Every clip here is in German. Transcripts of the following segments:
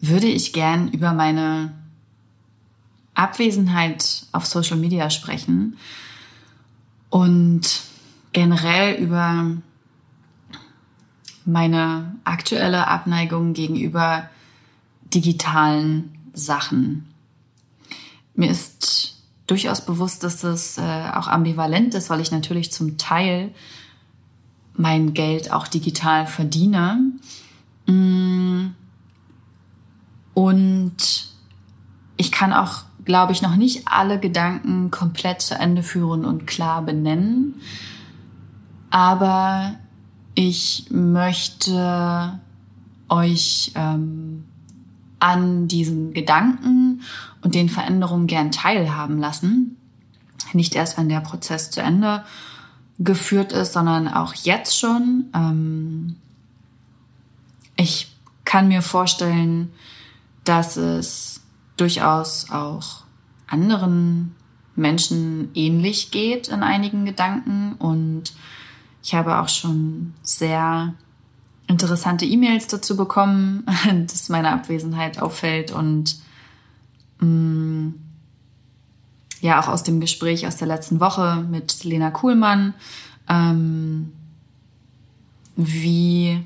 würde ich gern über meine Abwesenheit auf Social Media sprechen und generell über meine aktuelle Abneigung gegenüber digitalen Sachen. Mir ist durchaus bewusst, dass das äh, auch ambivalent ist, weil ich natürlich zum Teil mein Geld auch digital verdiene. Mm. Und ich kann auch, glaube ich, noch nicht alle Gedanken komplett zu Ende führen und klar benennen. Aber ich möchte euch ähm, an diesen Gedanken und den Veränderungen gern teilhaben lassen. Nicht erst, wenn der Prozess zu Ende geführt ist, sondern auch jetzt schon. Ähm, ich kann mir vorstellen, dass es durchaus auch anderen Menschen ähnlich geht in einigen Gedanken und ich habe auch schon sehr interessante E-Mails dazu bekommen, dass meine Abwesenheit auffällt und mh, mm, ja auch aus dem Gespräch aus der letzten Woche mit Lena Kuhlmann, ähm, wie,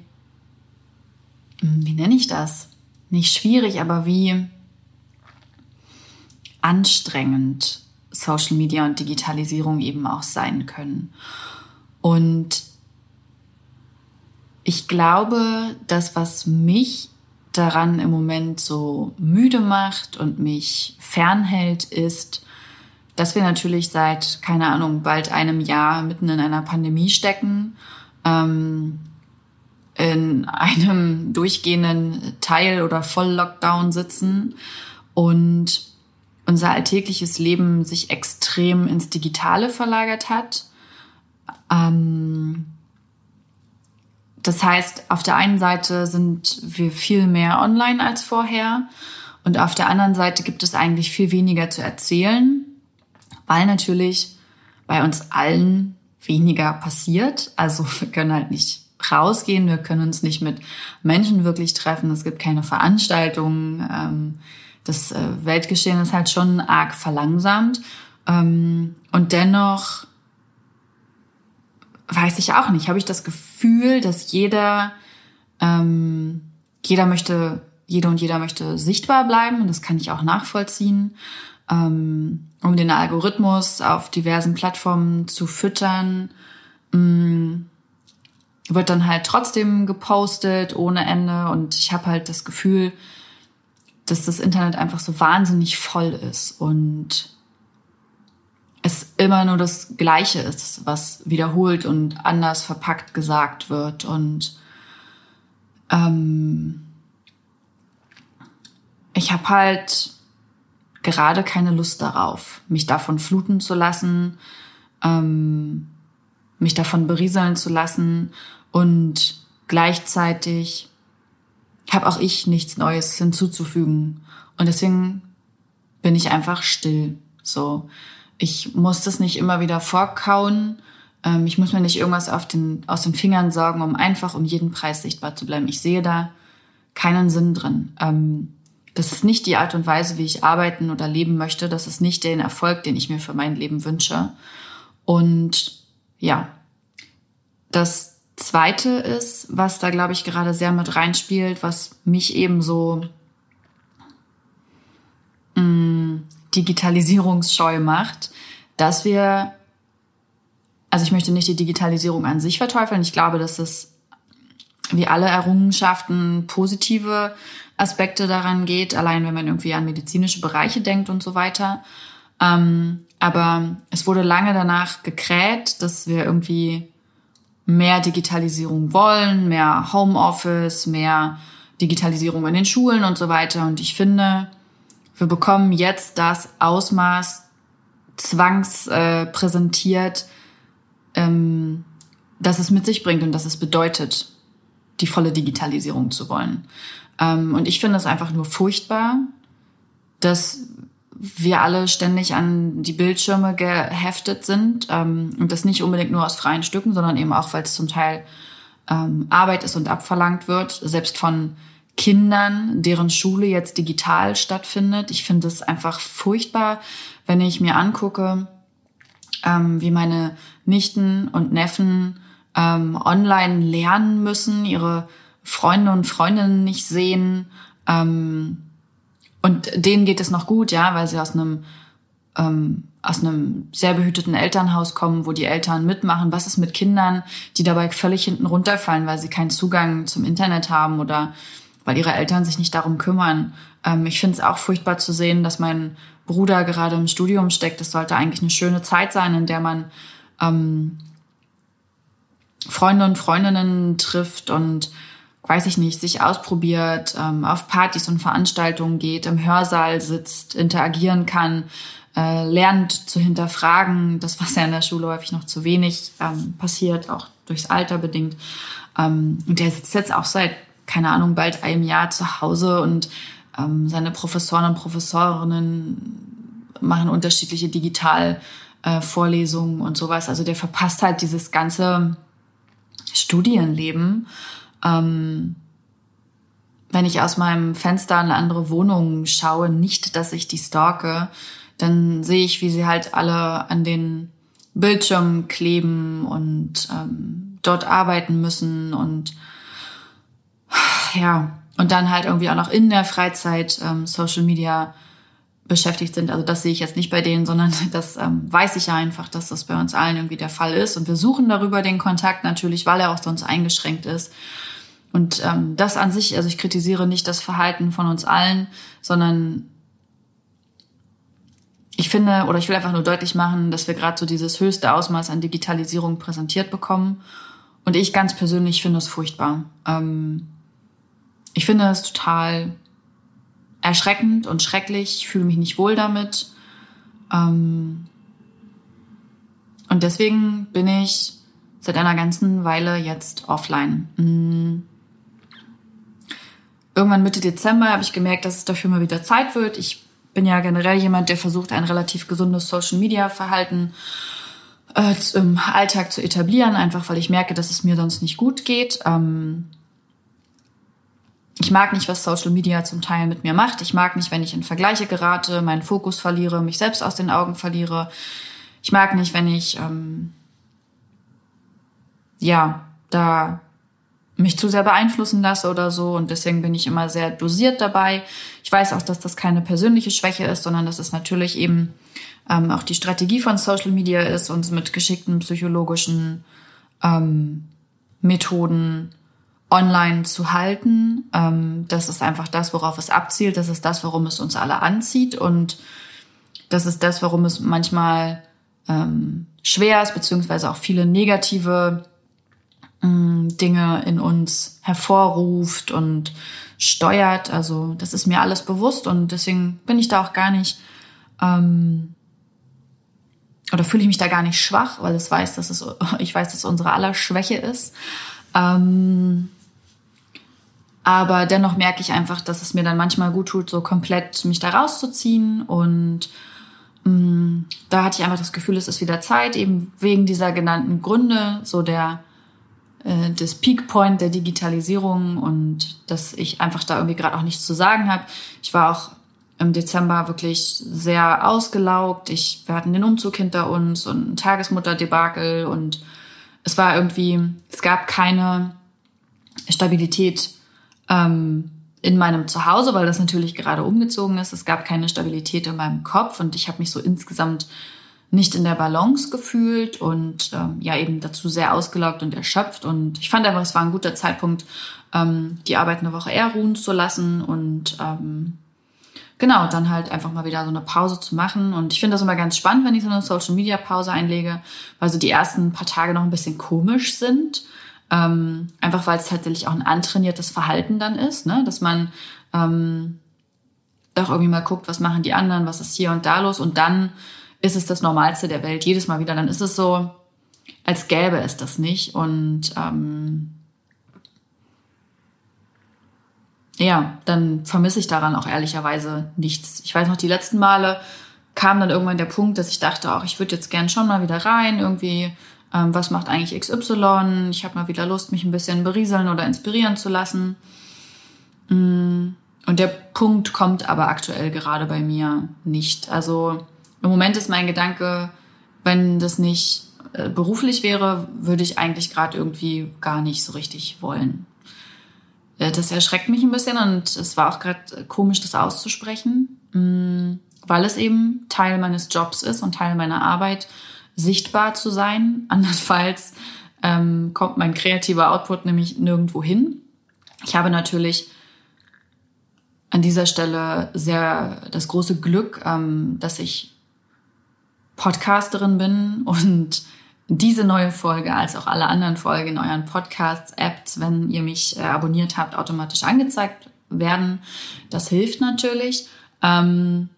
wie nenne ich das? Nicht schwierig, aber wie anstrengend Social Media und Digitalisierung eben auch sein können. Und ich glaube, das, was mich daran im Moment so müde macht und mich fernhält, ist, dass wir natürlich seit, keine Ahnung, bald einem Jahr mitten in einer Pandemie stecken, ähm, in einem durchgehenden Teil- oder Voll-Lockdown sitzen und unser alltägliches Leben sich extrem ins Digitale verlagert hat. Ähm, das heißt, auf der einen Seite sind wir viel mehr online als vorher und auf der anderen Seite gibt es eigentlich viel weniger zu erzählen, weil natürlich bei uns allen weniger passiert. Also wir können halt nicht rausgehen, wir können uns nicht mit Menschen wirklich treffen, es gibt keine Veranstaltungen. Ähm, das äh, Weltgeschehen ist halt schon arg verlangsamt. Ähm, und dennoch weiß ich auch nicht, habe ich das Gefühl, dass jeder, ähm, jeder möchte, jede und jeder möchte sichtbar bleiben? Und das kann ich auch nachvollziehen, um den Algorithmus auf diversen Plattformen zu füttern, ähm, wird dann halt trotzdem gepostet ohne Ende und ich habe halt das Gefühl, dass das Internet einfach so wahnsinnig voll ist und es immer nur das Gleiche ist, was wiederholt und anders verpackt gesagt wird. Und ähm, ich habe halt gerade keine Lust darauf, mich davon fluten zu lassen, ähm, mich davon berieseln zu lassen und gleichzeitig habe auch ich nichts Neues hinzuzufügen. Und deswegen bin ich einfach still. So, ich muss das nicht immer wieder vorkauen. Ähm, ich muss mir nicht irgendwas auf den, aus den Fingern sorgen, um einfach um jeden Preis sichtbar zu bleiben. Ich sehe da keinen Sinn drin. Ähm, das ist nicht die Art und Weise, wie ich arbeiten oder leben möchte. Das ist nicht den Erfolg, den ich mir für mein Leben wünsche. Und ja, das Zweite ist, was da, glaube ich, gerade sehr mit reinspielt, was mich eben so mh, mm, digitalisierungsscheu macht, dass wir, also ich möchte nicht die Digitalisierung an sich verteufeln. Ich glaube, dass es wie alle Errungenschaften positive Aspekte daran geht, allein wenn man irgendwie an medizinische Bereiche denkt und so weiter. Ähm, aber es wurde lange danach gekräht, dass wir irgendwie mehr Digitalisierung wollen, mehr Homeoffice, mehr Digitalisierung in den Schulen und so weiter. Und ich finde, wir bekommen jetzt das Ausmaß zwangspräsentiert, äh, ähm, dass es mit sich bringt und dass es bedeutet, die volle Digitalisierung zu wollen. Ähm, und ich finde es einfach nur furchtbar, dass wir alle ständig an die Bildschirme geheftet sind ähm, und das nicht unbedingt nur aus freien Stücken, sondern eben auch, weil es zum Teil ähm, Arbeit ist und abverlangt wird, selbst von Kindern, deren Schule jetzt digital stattfindet. Ich finde es einfach furchtbar, wenn ich mir angucke, ähm, wie meine Nichten und Neffen ähm, online lernen müssen, ihre Freunde und Freundinnen nicht sehen. Ähm, und denen geht es noch gut, ja, weil sie aus einem ähm, aus einem sehr behüteten Elternhaus kommen, wo die Eltern mitmachen. Was ist mit Kindern, die dabei völlig hinten runterfallen, weil sie keinen Zugang zum Internet haben oder weil ihre Eltern sich nicht darum kümmern? Ähm, ich finde es auch furchtbar zu sehen, dass mein Bruder gerade im Studium steckt. Das sollte eigentlich eine schöne Zeit sein, in der man ähm, Freunde und Freundinnen trifft und weiß ich nicht, sich ausprobiert, ähm, auf Partys und Veranstaltungen geht, im Hörsaal sitzt, interagieren kann, äh, lernt zu hinterfragen, das was ja in der Schule häufig noch zu wenig ähm, passiert, auch durchs Alter bedingt. Ähm, und der sitzt jetzt auch seit, keine Ahnung, bald einem Jahr zu Hause und ähm, seine Professoren und Professorinnen machen unterschiedliche Digitalvorlesungen äh, und sowas. Also der verpasst halt dieses ganze Studienleben. Ähm, wenn ich aus meinem Fenster eine andere Wohnung schaue, nicht, dass ich die stalke, dann sehe ich, wie sie halt alle an den Bildschirmen kleben und ähm, dort arbeiten müssen und ja, und dann halt irgendwie auch noch in der Freizeit ähm, Social Media beschäftigt sind. Also das sehe ich jetzt nicht bei denen, sondern das ähm, weiß ich ja einfach, dass das bei uns allen irgendwie der Fall ist. Und wir suchen darüber den Kontakt natürlich, weil er auch sonst eingeschränkt ist. Und ähm, das an sich, also ich kritisiere nicht das Verhalten von uns allen, sondern ich finde oder ich will einfach nur deutlich machen, dass wir gerade so dieses höchste Ausmaß an Digitalisierung präsentiert bekommen. Und ich ganz persönlich finde es furchtbar. Ähm, ich finde es total erschreckend und schrecklich. Ich fühle mich nicht wohl damit. Ähm und deswegen bin ich seit einer ganzen Weile jetzt offline. Irgendwann Mitte Dezember habe ich gemerkt, dass es dafür mal wieder Zeit wird. Ich bin ja generell jemand, der versucht, ein relativ gesundes Social-Media-Verhalten äh, im Alltag zu etablieren, einfach weil ich merke, dass es mir sonst nicht gut geht. Ähm ich mag nicht, was Social Media zum Teil mit mir macht. Ich mag nicht, wenn ich in Vergleiche gerate, meinen Fokus verliere, mich selbst aus den Augen verliere. Ich mag nicht, wenn ich ähm, ja da mich zu sehr beeinflussen lasse oder so. Und deswegen bin ich immer sehr dosiert dabei. Ich weiß auch, dass das keine persönliche Schwäche ist, sondern dass es natürlich eben ähm, auch die Strategie von Social Media ist, uns mit geschickten psychologischen ähm, Methoden online zu halten. Ähm, das ist einfach das, worauf es abzielt. Das ist das, warum es uns alle anzieht. Und das ist das, warum es manchmal ähm, schwer ist, beziehungsweise auch viele negative Dinge in uns hervorruft und steuert. Also das ist mir alles bewusst und deswegen bin ich da auch gar nicht ähm, oder fühle ich mich da gar nicht schwach, weil es weiß, dass es ich weiß, dass es unsere aller Schwäche ist. Ähm, aber dennoch merke ich einfach, dass es mir dann manchmal gut tut, so komplett mich da rauszuziehen. Und mh, mm, da hatte ich einfach das Gefühl, es ist wieder Zeit, eben wegen dieser genannten Gründe, so der äh, des Peak Point der Digitalisierung und dass ich einfach da irgendwie gerade auch nichts zu sagen habe. Ich war auch im Dezember wirklich sehr ausgelaugt. Ich, wir hatten den Umzug hinter uns und ein Tagesmutterdebakel und es war irgendwie, es gab keine Stabilität ähm, in meinem Zuhause, weil das natürlich gerade umgezogen ist. Es gab keine Stabilität in meinem Kopf und ich habe mich so insgesamt nicht in der Balance gefühlt und ähm, ja eben dazu sehr ausgelaugt und erschöpft. Und ich fand einfach, es war ein guter Zeitpunkt, ähm, die Arbeit eine Woche eher ruhen zu lassen und ähm, genau, dann halt einfach mal wieder so eine Pause zu machen. Und ich finde das immer ganz spannend, wenn ich so eine Social Media Pause einlege, weil so die ersten paar Tage noch ein bisschen komisch sind Ähm, einfach weil es tatsächlich auch ein antrainiertes Verhalten dann ist, ne? dass man ähm, doch irgendwie mal guckt, was machen die anderen, was ist hier und da los und dann ist es das Normalste der Welt, jedes Mal wieder. Dann ist es so, als gäbe es das nicht und ähm, ja, dann vermisse ich daran auch ehrlicherweise nichts. Ich weiß noch, die letzten Male kam dann irgendwann der Punkt, dass ich dachte, auch ich würde jetzt gern schon mal wieder rein, irgendwie ähm, was macht eigentlich XY, ich habe mal wieder Lust, mich ein bisschen berieseln oder inspirieren zu lassen. Mm, und der Punkt kommt aber aktuell gerade bei mir nicht. Also im Moment ist mein Gedanke, wenn das nicht äh, beruflich wäre, würde ich eigentlich gerade irgendwie gar nicht so richtig wollen. Äh, das erschreckt mich ein bisschen und es war auch gerade komisch, das auszusprechen, mm, weil es eben Teil meines Jobs ist und Teil meiner Arbeit sichtbar zu sein. Andernfalls ähm, kommt mein kreativer Output nämlich nirgendwo hin. Ich habe natürlich an dieser Stelle sehr das große Glück, ähm, dass ich Podcasterin bin und diese neue Folge als auch alle anderen Folgen in euren Podcasts, Apps, wenn ihr mich äh, abonniert habt, automatisch angezeigt werden. Das hilft natürlich. Ähm,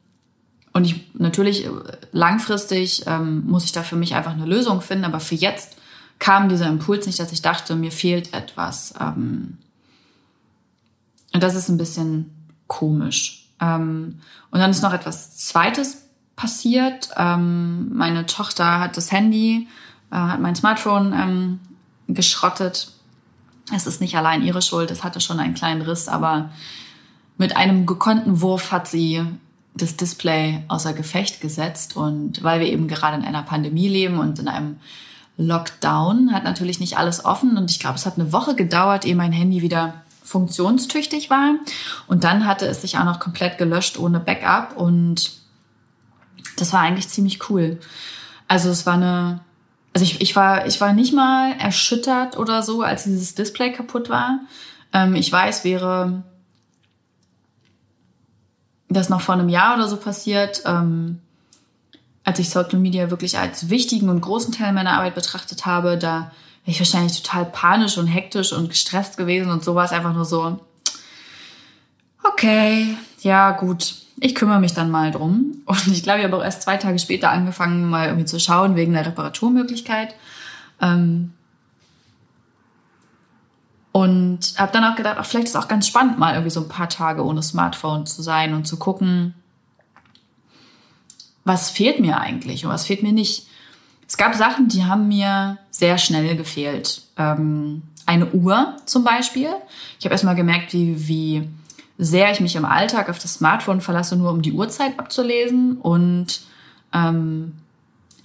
und ich natürlich äh, langfristig ähm, muss ich da für mich einfach eine Lösung finden, aber für jetzt kam dieser Impuls nicht, dass ich dachte, mir fehlt etwas. Ähm, und das ist ein bisschen komisch. Und dann ist noch etwas Zweites passiert. Ähm, meine Tochter hat das Handy, äh, hat mein Smartphone ähm, geschrottet. Es ist nicht allein ihre Schuld, es hatte schon einen kleinen Riss, aber mit einem gekonnten Wurf hat sie das Display außer Gefecht gesetzt. Und weil wir eben gerade in einer Pandemie leben und in einem Lockdown, hat natürlich nicht alles offen. Und ich glaube, es hat eine Woche gedauert, ehe mein Handy wieder funktionstüchtig war. Und dann hatte es sich auch noch komplett gelöscht ohne Backup. Und das war eigentlich ziemlich cool. Also es war eine, also ich, ich war, ich war nicht mal erschüttert oder so, als dieses Display kaputt war. Ähm, ich weiß, wäre das noch vor einem Jahr oder so passiert, ähm, als ich Social Media wirklich als wichtigen und großen Teil meiner Arbeit betrachtet habe, da wäre ich wahrscheinlich total panisch und hektisch und gestresst gewesen und so war es einfach nur so, okay, ja gut, ich kümmere mich dann mal drum. Und ich glaube, ich habe auch erst zwei Tage später angefangen, mal irgendwie zu schauen wegen der Reparaturmöglichkeit. Ähm, und habe dann auch gedacht, ach, vielleicht ist es auch ganz spannend, mal irgendwie so ein paar Tage ohne Smartphone zu sein und zu gucken, was fehlt mir eigentlich und was fehlt mir nicht. Es gab Sachen, die haben mir sehr schnell gefehlt. Ähm, eine Uhr zum Beispiel. Ich habe erstmal gemerkt, wie, wie sehr ich mich im Alltag auf das Smartphone verlasse, nur um die Uhrzeit abzulesen. Und ähm,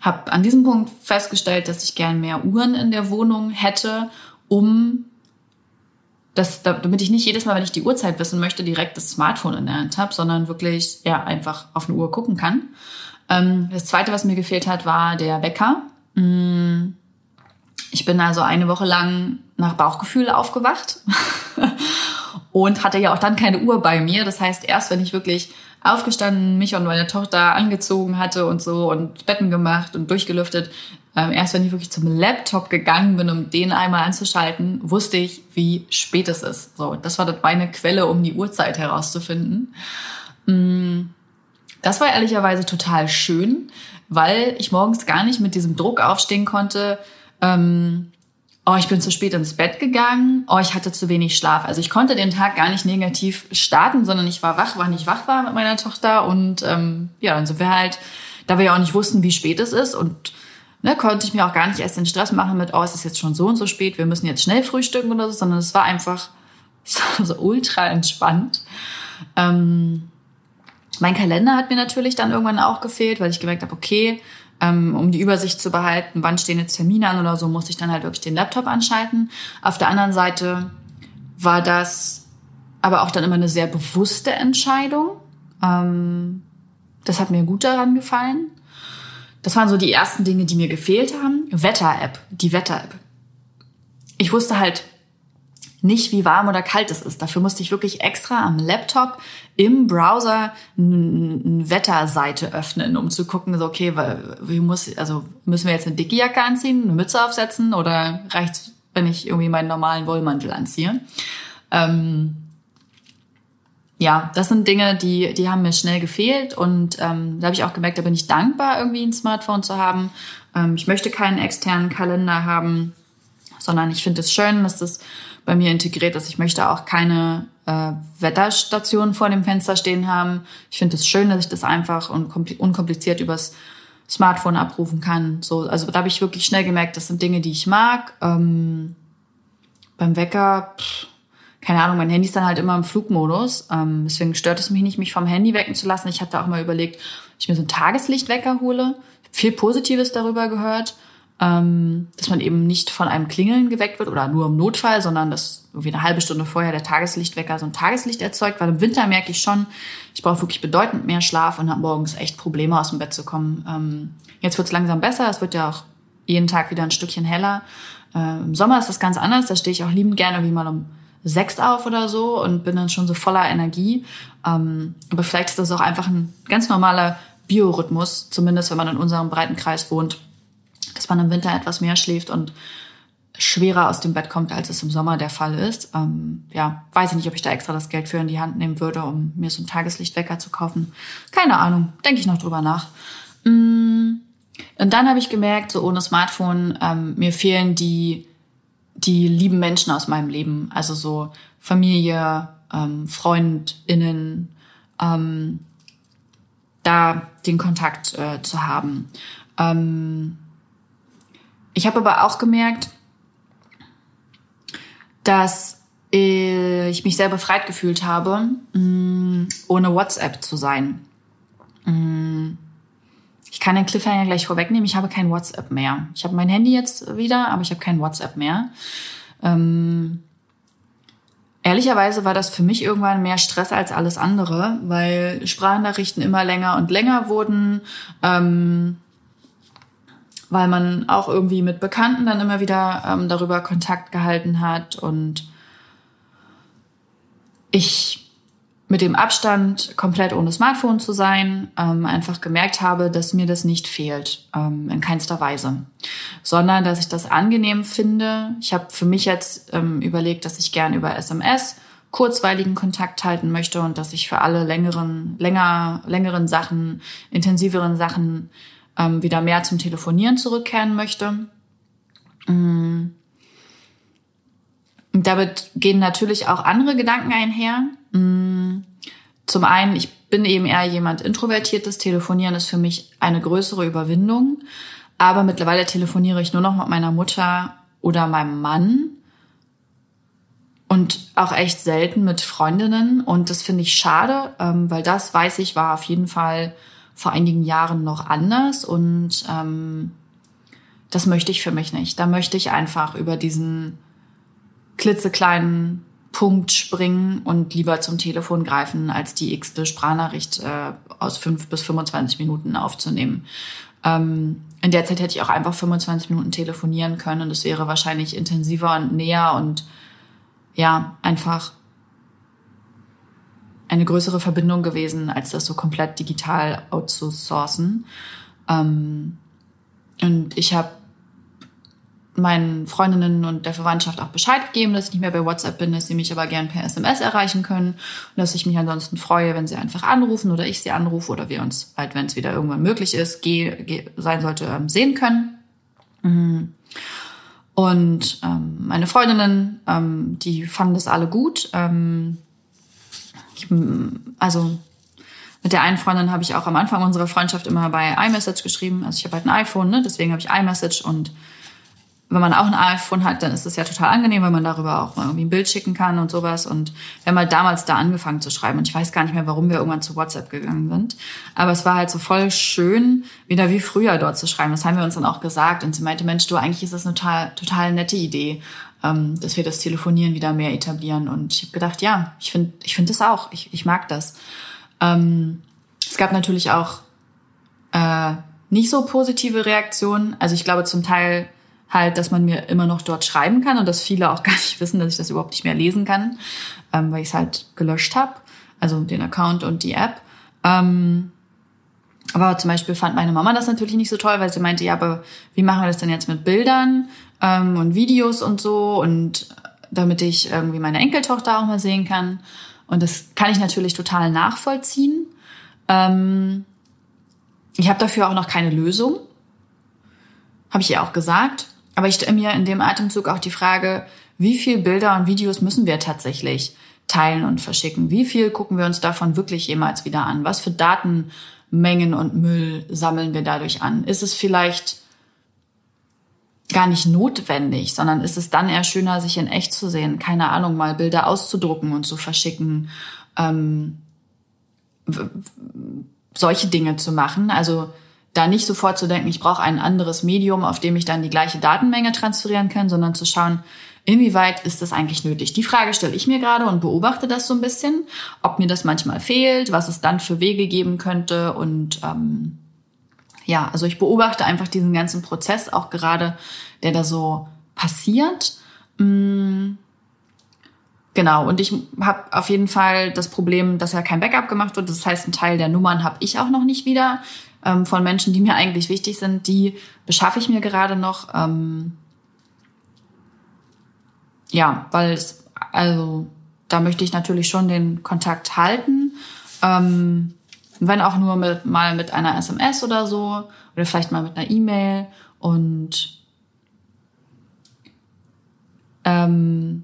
habe an diesem Punkt festgestellt, dass ich gern mehr Uhren in der Wohnung hätte, um dass, damit ich nicht jedes Mal, wenn ich die Uhrzeit wissen möchte, direkt das Smartphone in der Hand habe, sondern wirklich ja einfach auf eine Uhr gucken kann. Ähm, das zweite, was mir gefehlt hat, war der Wecker. Mm, ich bin also eine Woche lang nach Bauchgefühl aufgewacht und hatte ja auch dann keine Uhr bei mir. Das heißt, erst wenn ich wirklich aufgestanden, mich und meine Tochter angezogen hatte und so und Betten gemacht und durchgelüftet, ähm, erst wenn ich wirklich zum Laptop gegangen bin, um den einmal anzuschalten, wusste ich, wie spät es ist. So, das war meine Quelle, um die Uhrzeit herauszufinden. Mm, das war ehrlicherweise total schön, weil ich morgens gar nicht mit diesem Druck aufstehen konnte. Ähm, oh, ich bin zu spät ins Bett gegangen, oh, ich hatte zu wenig Schlaf. Also ich konnte den Tag gar nicht negativ starten, sondern ich war wach, wann ich wach war mit meiner Tochter. Und ähm, ja, dann sind wir halt, da wir ja auch nicht wussten, wie spät es ist und ne, konnte ich mir auch gar nicht erst den Stress machen mit, oh, es ist jetzt schon so und so spät, wir müssen jetzt schnell frühstücken oder so, sondern es war einfach so ultra entspannt. Ähm, mein Kalender hat mir natürlich dann irgendwann auch gefehlt, weil ich gemerkt habe, okay, ähm, um die Übersicht zu behalten, wann stehen jetzt Termine an oder so, musste ich dann halt wirklich den Laptop anschalten. Auf der anderen Seite war das aber auch dann immer eine sehr bewusste Entscheidung. Ähm, das hat mir gut daran gefallen. Das waren so die ersten Dinge, die mir gefehlt haben. Wetter-App, die Wetter-App. Ich wusste halt nicht, wie warm oder kalt es ist. Dafür musste ich wirklich extra am Laptop im Browser eine Wetterseite öffnen, um zu gucken, so, okay, wie muss, also müssen wir jetzt eine dicke Jacke anziehen, eine Mütze aufsetzen oder reicht's, wenn ich irgendwie meinen normalen Wollmantel anziehe. Ähm, ja, das sind Dinge, die, die haben mir schnell gefehlt und ähm, da habe ich auch gemerkt, da bin ich dankbar, irgendwie ein Smartphone zu haben. Ähm, ich möchte keinen externen Kalender haben, sondern ich finde es schön, dass das bei mir integriert ist. Ich möchte auch keine äh, Wetterstation vor dem Fenster stehen haben. Ich finde es schön, dass ich das einfach und unkompliziert übers Smartphone abrufen kann. So, also da habe ich wirklich schnell gemerkt, das sind Dinge, die ich mag. Ähm, beim Wecker, pff, keine Ahnung, mein Handy ist dann halt immer im Flugmodus. Ähm, deswegen stört es mich nicht, mich vom Handy wecken zu lassen. Ich hatte auch mal überlegt, ob ich mir so einen Tageslichtwecker hole. Viel Positives darüber gehört, ähm, dass man eben nicht von einem Klingeln geweckt wird oder nur im Notfall, sondern dass irgendwie eine halbe Stunde vorher der Tageslichtwecker so ein Tageslicht erzeugt. Weil im Winter merke ich schon, ich brauche wirklich bedeutend mehr Schlaf und habe morgens echt Probleme aus dem Bett zu kommen. Ähm, jetzt wird es langsam besser. Es wird ja auch jeden Tag wieder ein Stückchen heller. Äh, Im Sommer ist das ganz anders. Da stehe ich auch liebend gerne wie mal um sechs auf oder so und bin dann schon so voller Energie. Ähm, aber vielleicht ist das auch einfach ein ganz normaler Biorhythmus, zumindest wenn man in unserem breiten Kreis wohnt, dass man im Winter etwas mehr schläft und schwerer aus dem Bett kommt, als es im Sommer der Fall ist. Ähm, ja, weiß ich nicht, ob ich da extra das Geld für in die Hand nehmen würde, um mir so einen Tageslichtwecker zu kaufen. Keine Ahnung, denke ich noch drüber nach. Mm. Und dann habe ich gemerkt, so ohne Smartphone, ähm, mir fehlen die die lieben Menschen aus meinem Leben, also so Familie, ähm, FreundInnen, ähm, da den Kontakt äh, zu haben. Ähm, ich habe aber auch gemerkt, dass ich mich sehr befreit gefühlt habe, mm, ohne WhatsApp zu sein. Mm. Ich kann den Cliffhanger gleich vorwegnehmen. Ich habe kein WhatsApp mehr. Ich habe mein Handy jetzt wieder, aber ich habe kein WhatsApp mehr. Ähm, ehrlicherweise war das für mich irgendwann mehr Stress als alles andere, weil Sprachnachrichten immer länger und länger wurden. Ähm, weil man auch irgendwie mit Bekannten dann immer wieder ähm, darüber Kontakt gehalten hat und ich mit dem Abstand komplett ohne Smartphone zu sein, ähm, einfach gemerkt habe, dass mir das nicht fehlt, ähm, in keinster Weise, sondern dass ich das angenehm finde. Ich habe für mich jetzt ähm, überlegt, dass ich gern über SMS kurzweiligen Kontakt halten möchte und dass ich für alle längeren, länger, längeren Sachen, intensiveren Sachen ähm, wieder mehr zum Telefonieren zurückkehren möchte. Und damit gehen natürlich auch andere Gedanken einher. Mm. Zum einen, ich bin eben eher jemand Introvertiertes. Telefonieren ist für mich eine größere Überwindung. Aber mittlerweile telefoniere ich nur noch mit meiner Mutter oder meinem Mann. Und auch echt selten mit Freundinnen. Und das finde ich schade, ähm, weil das, weiß ich, war auf jeden Fall vor einigen Jahren noch anders. Und ähm, das möchte ich für mich nicht. Da möchte ich einfach über diesen klitzekleinen Punkt springen und lieber zum Telefon greifen, als die x-te Sprachnachricht äh, aus fünf bis 25 Minuten aufzunehmen. Ähm, in der Zeit hätte ich auch einfach 25 Minuten telefonieren können und es wäre wahrscheinlich intensiver und näher und ja, einfach eine größere Verbindung gewesen, als das so komplett digital outzusourcen. Ähm, und ich habe meinen Freundinnen und der Verwandtschaft auch Bescheid gegeben, dass ich nicht mehr bei WhatsApp bin, dass sie mich aber gern per SMS erreichen können und dass ich mich ansonsten freue, wenn sie einfach anrufen oder ich sie anrufe oder wir uns halt, wenn es wieder irgendwann möglich ist, geh, sein sollte, ähm, sehen können. Mhm. Und ähm, meine Freundinnen, ähm, die fanden das alle gut. Ähm, ich, also mit der einen Freundin habe ich auch am Anfang unserer Freundschaft immer bei iMessage geschrieben. Also ich habe halt ein iPhone, ne? deswegen habe ich iMessage und wenn man auch ein iPhone hat, dann ist es ja total angenehm, weil man darüber auch mal irgendwie ein Bild schicken kann und sowas. Und wir haben halt damals da angefangen zu schreiben. Und ich weiß gar nicht mehr, warum wir irgendwann zu WhatsApp gegangen sind. Aber es war halt so voll schön, wieder wie früher dort zu schreiben. Das haben wir uns dann auch gesagt. Und sie meinte, Mensch, du, eigentlich ist das eine total, total nette Idee, ähm, dass wir das Telefonieren wieder mehr etablieren. Und ich habe gedacht, ja, ich finde ich finde das auch. Ich, ich mag das. Ähm, es gab natürlich auch äh, nicht so positive Reaktionen. Also ich glaube zum Teil halt, dass man mir immer noch dort schreiben kann und dass viele auch gar nicht wissen, dass ich das überhaupt nicht mehr lesen kann, ähm, weil ich es halt gelöscht habe, also den Account und die App. Ähm, Aber zum Beispiel fand meine Mama das natürlich nicht so toll, weil sie meinte, ja, aber wie machen wir das denn jetzt mit Bildern ähm, und Videos und so und damit ich irgendwie meine Enkeltochter auch mal sehen kann. Und das kann ich natürlich total nachvollziehen. Ähm, ich habe dafür auch noch keine Lösung. Habe ich ihr auch gesagt. Aber ich stelle mir in dem Atemzug auch die Frage, wie viel Bilder und Videos müssen wir tatsächlich teilen und verschicken? Wie viel gucken wir uns davon wirklich jemals wieder an? Was für Datenmengen und Müll sammeln wir dadurch an? Ist es vielleicht gar nicht notwendig, sondern ist es dann eher schöner, sich in echt zu sehen? Keine Ahnung, mal Bilder auszudrucken und zu verschicken. Ähm, solche Dinge zu machen. Also da nicht sofort zu denken, ich brauche ein anderes Medium, auf dem ich dann die gleiche Datenmenge transferieren kann, sondern zu schauen, inwieweit ist das eigentlich nötig? Die Frage stelle ich mir gerade und beobachte das so ein bisschen, ob mir das manchmal fehlt, was es dann für Wege geben könnte und ähm, ja, also ich beobachte einfach diesen ganzen Prozess auch gerade, der da so passiert. Mm, genau, und ich habe auf jeden Fall das Problem, dass ja kein Backup gemacht wird. Das heißt, ein Teil der Nummern habe ich auch noch nicht wieder ähm, von Menschen, die mir eigentlich wichtig sind. Die beschaffe ich mir gerade noch. Ähm, ja, weil es, also da möchte ich natürlich schon den Kontakt halten. Ähm, wenn auch nur mit, mal mit einer SMS oder so oder vielleicht mal mit einer E-Mail und ähm,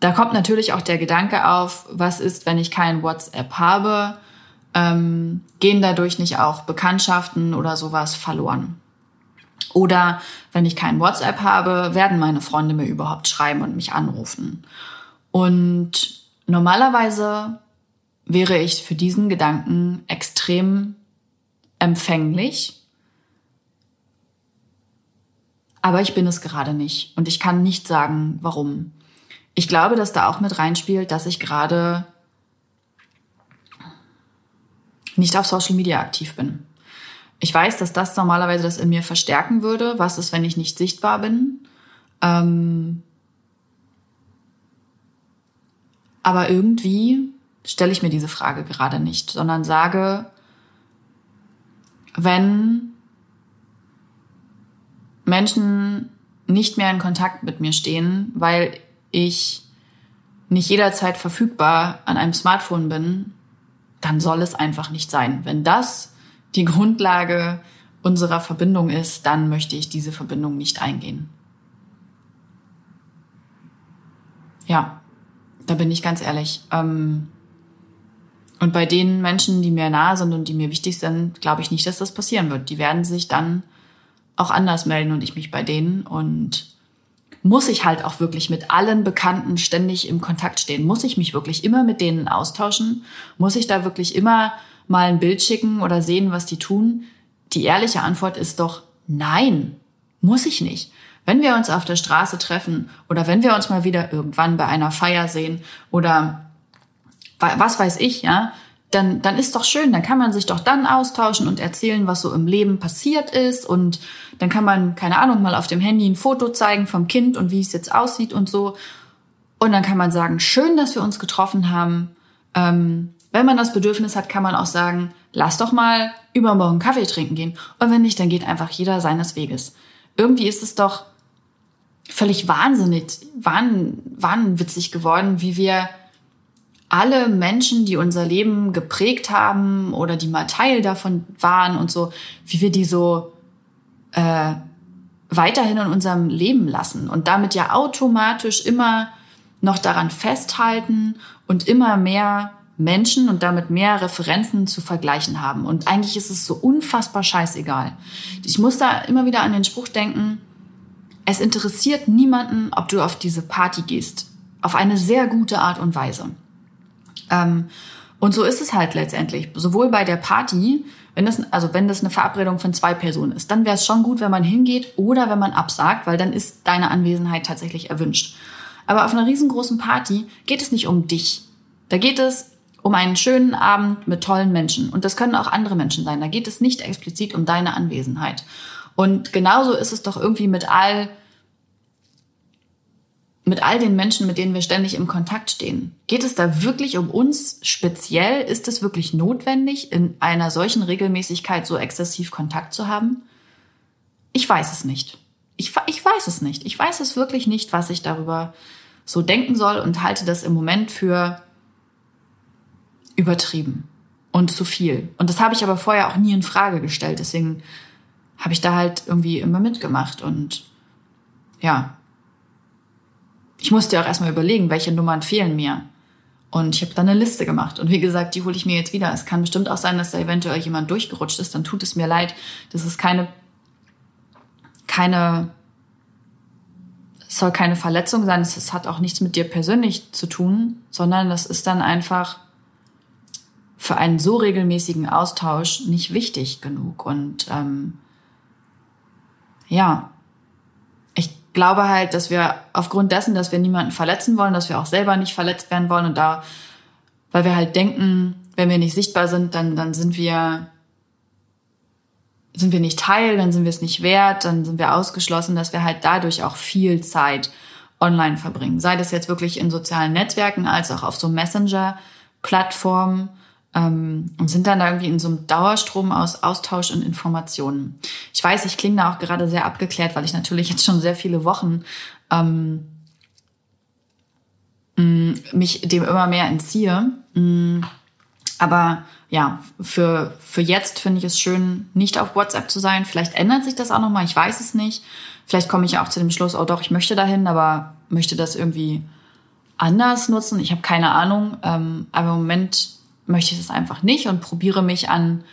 da kommt natürlich auch der Gedanke auf, was ist, wenn ich kein WhatsApp habe? ähm, gehen dadurch nicht auch Bekanntschaften oder sowas verloren? Oder wenn ich kein WhatsApp habe, werden meine Freunde mir überhaupt schreiben und mich anrufen? Und normalerweise wäre ich für diesen Gedanken extrem empfänglich. Aber ich bin es gerade nicht und ich kann nicht sagen, warum. Ich glaube, dass da auch mit reinspielt, dass ich gerade nicht auf Social Media aktiv bin. Ich weiß, dass das normalerweise das in mir verstärken würde. Was ist, wenn ich nicht sichtbar bin? Ähm aber irgendwie stelle ich mir diese Frage gerade nicht, sondern sage, wenn Menschen nicht mehr in Kontakt mit mir stehen, weil ich nicht jederzeit verfügbar an einem Smartphone bin, dann soll es einfach nicht sein. Wenn das die Grundlage unserer Verbindung ist, dann möchte ich diese Verbindung nicht eingehen. Ja, da bin ich ganz ehrlich. Ähm, und bei den Menschen, die mir nahe sind und die mir wichtig sind, glaube ich nicht, dass das passieren wird. Die werden sich dann auch anders melden und ich mich bei denen. Und muss ich halt auch wirklich mit allen Bekannten ständig im Kontakt stehen? Muss ich mich wirklich immer mit denen austauschen? Muss ich da wirklich immer mal ein Bild schicken oder sehen, was die tun? Die ehrliche Antwort ist doch nein, muss ich nicht. Wenn wir uns auf der Straße treffen oder wenn wir uns mal wieder irgendwann bei einer Feier sehen oder was weiß ich, ja, dann, dann ist doch schön, dann kann man sich doch dann austauschen und erzählen, was so im Leben passiert ist und dann kann man, keine Ahnung, mal auf dem Handy ein Foto zeigen vom Kind und wie es jetzt aussieht und so. Und dann kann man sagen, schön, dass wir uns getroffen haben. Ähm, wenn man das Bedürfnis hat, kann man auch sagen, lass doch mal übermorgen Kaffee trinken gehen. Und wenn nicht, dann geht einfach jeder seines Weges. Irgendwie ist es doch völlig wahnsinnig, wahn, wahnwitzig geworden, wie wir alle Menschen, die unser Leben geprägt haben oder die mal Teil davon waren und so, wie wir die so äh, weiterhin in unserem Leben lassen und damit ja automatisch immer noch daran festhalten und immer mehr Menschen und damit mehr Referenzen zu vergleichen haben. Und eigentlich ist es so unfassbar scheißegal. Ich muss da immer wieder an den Spruch denken, es interessiert niemanden, ob du auf diese Party gehst. Auf eine sehr gute Art und Weise. Ähm, und so ist es halt letztendlich. Sowohl bei der Party, wenn das, also wenn das eine Verabredung von zwei Personen ist, dann wäre es schon gut, wenn man hingeht oder wenn man absagt, weil dann ist deine Anwesenheit tatsächlich erwünscht. Aber auf einer riesengroßen Party geht es nicht um dich. Da geht es um einen schönen Abend mit tollen Menschen. Und das können auch andere Menschen sein. Da geht es nicht explizit um deine Anwesenheit. Und genauso ist es doch irgendwie mit all mit all den Menschen, mit denen wir ständig im Kontakt stehen? Geht es da wirklich um uns speziell? Ist es wirklich notwendig, in einer solchen Regelmäßigkeit so exzessiv Kontakt zu haben? Ich weiß es nicht. Ich, ich weiß es nicht. Ich weiß es wirklich nicht, was ich darüber so denken soll und halte das im Moment für übertrieben und zu viel. Und das habe ich aber vorher auch nie in Frage gestellt. Deswegen habe ich da halt irgendwie immer mitgemacht und ja. Ich musste auch erstmal überlegen, welche Nummern fehlen mir. Und ich habe dann eine Liste gemacht. Und wie gesagt, die hole ich mir jetzt wieder. Es kann bestimmt auch sein, dass da eventuell jemand durchgerutscht ist. Dann tut es mir leid. Das ist keine, keine, es soll keine Verletzung sein. Es hat auch nichts mit dir persönlich zu tun, sondern das ist dann einfach für einen so regelmäßigen Austausch nicht wichtig genug. Und ähm, ja, ich glaube halt, dass wir aufgrund dessen, dass wir niemanden verletzen wollen, dass wir auch selber nicht verletzt werden wollen und da, weil wir halt denken, wenn wir nicht sichtbar sind, dann, dann sind wir, sind wir nicht Teil, dann sind wir es nicht wert, dann sind wir ausgeschlossen, dass wir halt dadurch auch viel Zeit online verbringen. Sei das jetzt wirklich in sozialen Netzwerken als auch auf so Messenger-Plattformen ähm, und sind dann da irgendwie in so einem Dauerstrom aus Austausch und Informationen. Ich weiß, ich klinge da auch gerade sehr abgeklärt, weil ich natürlich jetzt schon sehr viele Wochen ähm, mich dem immer mehr entziehe. Aber ja, für, für jetzt finde ich es schön, nicht auf WhatsApp zu sein. Vielleicht ändert sich das auch nochmal, ich weiß es nicht. Vielleicht komme ich auch zu dem Schluss, oh doch, ich möchte dahin, aber möchte das irgendwie anders nutzen. Ich habe keine Ahnung. Ähm, aber im Moment möchte ich das einfach nicht und probiere mich an,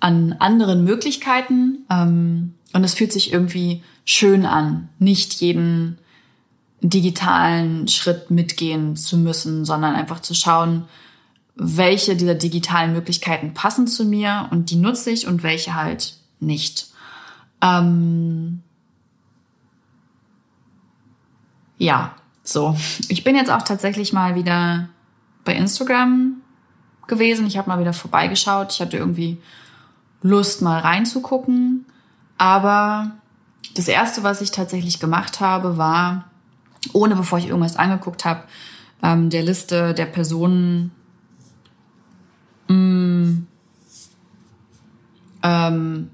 an anderen Möglichkeiten. Ähm, und es fühlt sich irgendwie schön an, nicht jeden digitalen Schritt mitgehen zu müssen, sondern einfach zu schauen, welche dieser digitalen Möglichkeiten passen zu mir und die nutze ich und welche halt nicht. Ähm ja, so. Ich bin jetzt auch tatsächlich mal wieder bei Instagram gewesen. Ich habe mal wieder vorbeigeschaut. Ich hatte irgendwie Lust, mal reinzugucken. Aber das Erste, was ich tatsächlich gemacht habe, war, ohne bevor ich irgendwas angeguckt habe, ähm, der Liste der Personen mh, mm, ähm,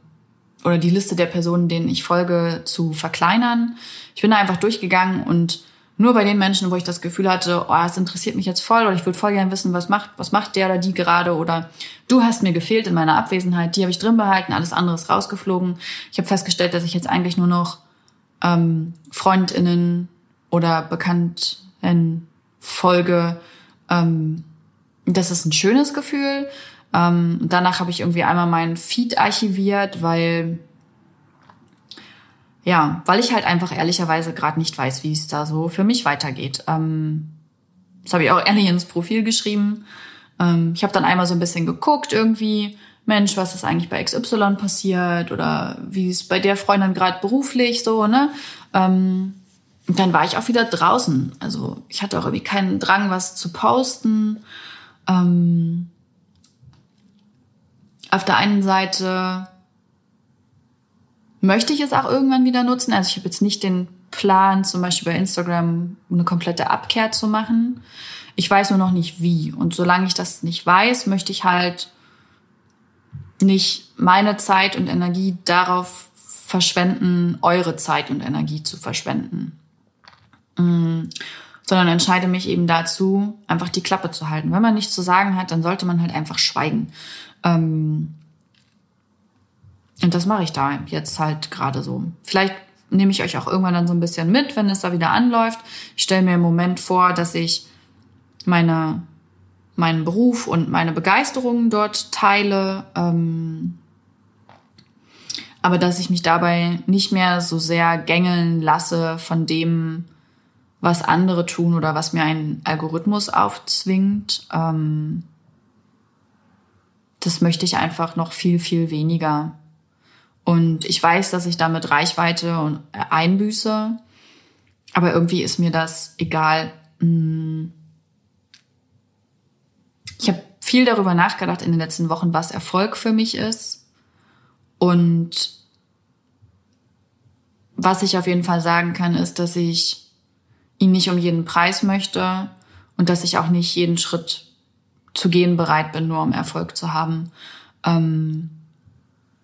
oder die Liste der Personen, denen ich folge, zu verkleinern. Ich bin da einfach durchgegangen und nur bei den Menschen, wo ich das Gefühl hatte, oh, es interessiert mich jetzt voll oder ich würde voll gerne wissen, was macht, was macht der oder die gerade oder du hast mir gefehlt in meiner Abwesenheit, die habe ich drin behalten, alles andere ist rausgeflogen. Ich habe festgestellt, dass ich jetzt eigentlich nur noch ähm, Freundinnen oder Bekannten folge. Ähm, das ist ein schönes Gefühl. Ähm, danach habe ich irgendwie einmal meinen Feed archiviert, weil ja, weil ich halt einfach ehrlicherweise gerade nicht weiß, wie es da so für mich weitergeht. Ähm, das habe ich auch ehrlich ins Profil geschrieben. Ähm, ich habe dann einmal so ein bisschen geguckt irgendwie, Mensch, was ist eigentlich bei XY passiert oder wie ist bei der Freundin gerade beruflich so, ne? Ähm, und dann war ich auch wieder draußen. Also ich hatte auch irgendwie keinen Drang, was zu posten. Ähm, auf der einen Seite möchte ich es auch irgendwann wieder nutzen. Also ich habe jetzt nicht den Plan, zum Beispiel bei Instagram eine komplette Abkehr zu machen. Ich weiß nur noch nicht wie. Und solange ich das nicht weiß, möchte ich halt nicht meine Zeit und Energie darauf verschwenden, eure Zeit und Energie zu verschwenden. Mm, sondern entscheide mich eben dazu, einfach die Klappe zu halten. Wenn man nichts zu sagen hat, dann sollte man halt einfach schweigen. Ähm, und das mache ich da jetzt halt gerade so. Vielleicht nehme ich euch auch irgendwann dann so ein bisschen mit, wenn es da wieder anläuft. Ich stelle mir im Moment vor, dass ich meine, meinen Beruf und meine Begeisterungen dort teile. Ähm, aber dass ich mich dabei nicht mehr so sehr gängeln lasse von dem, was andere tun oder was mir ein Algorithmus aufzwingt. Ähm, das möchte ich einfach noch viel, viel weniger. Und ich weiß, dass ich damit Reichweite und äh, einbüße. Aber irgendwie ist mir das egal. Hm. Ich habe viel darüber nachgedacht in den letzten Wochen, was Erfolg für mich ist. Und was ich auf jeden Fall sagen kann, ist, dass ich ihn nicht um jeden Preis möchte und dass ich auch nicht jeden Schritt zu gehen bereit bin, nur um Erfolg zu haben. Ähm,